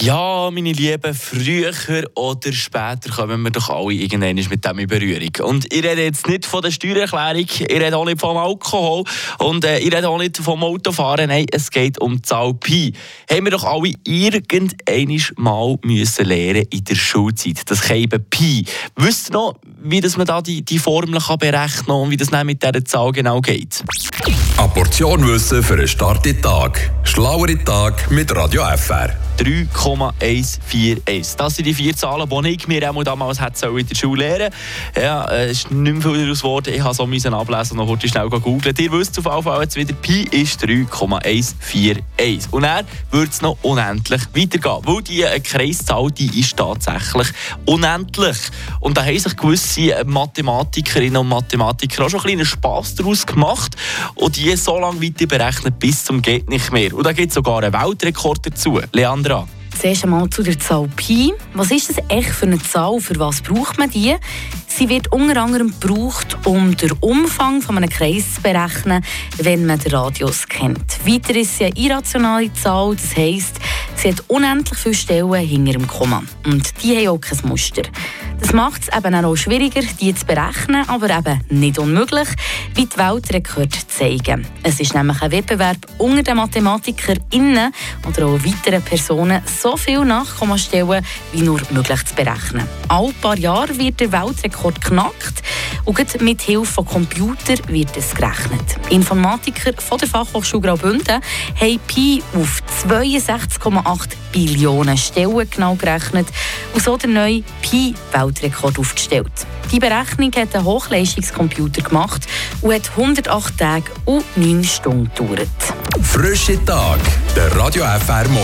Ja, meine Lieben, früher oder später kommen wir doch alle irgendwann mit dem in Berührung. Und ich rede jetzt nicht von der Steuererklärung, ich rede auch nicht vom Alkohol und äh, ich rede auch nicht vom Autofahren. Nein, es geht um Zahl Pi. Haben wir doch alle irgendwann mal müssen lernen in der Schulzeit. Das käme Pi. Wisst ihr noch, wie das man da die, die Formel kann berechnen kann und wie das dann mit dieser Zahl genau geht? Eine Portion Wissen für einen starken Tag. Schlauere Tag mit Radio FR. 3,141. Das sind die vier Zahlen, die ich mir auch damals hätte in der Schule lernen Ja, äh, es ist nicht mehr viel daraus geworden. Ich habe so müssen ablesen und noch schnell googeln. Ihr wisst auf jeden Fall jetzt wieder, Pi ist 3,141. Und dann wird es noch unendlich weitergehen. Weil die äh, Kreiszahl, die ist tatsächlich unendlich. Und da haben sich gewisse Mathematikerinnen und Mathematiker auch schon ein kleinen Spass daraus gemacht und die so lange weiter berechnet bis zum geht nicht mehr. Und da gibt es sogar einen Weltrekord dazu. Leandro Sandra. Zuerst einmal zu der Zahl Pi. Was ist das echt für eine Zahl? Für was braucht man die? Sie wird unter anderem gebraucht, um den Umfang von einem Kreis zu berechnen, wenn man den Radius kennt. Weiter ist sie eine irrationale Zahl, das heisst, sie hat unendlich viele Stellen hinter dem Komma. Und die haben auch kein Muster. Das macht es eben auch schwieriger, die zu berechnen, aber eben nicht unmöglich, wie die Weltrekorde zeigen. Es ist nämlich ein Wettbewerb unter den MathematikerInnen oder auch weiteren Personen, so viel Nachkommastellen wie nur möglich zu berechnen. Alle paar Jahre wird der Weltrekord knackt und mit Hilfe von Computern wird es gerechnet. Informatiker von der Fachhochschule Graubünden haben Pi auf 62,8 Billionen Stellen genau gerechnet und so den neuen Pi-Weltrekord aufgestellt. Die Berechnung hat ein Hochleistungscomputer gemacht und hat 108 Tage und 9 Stunden gedauert. Frische Tag, der Radio FR Morgen.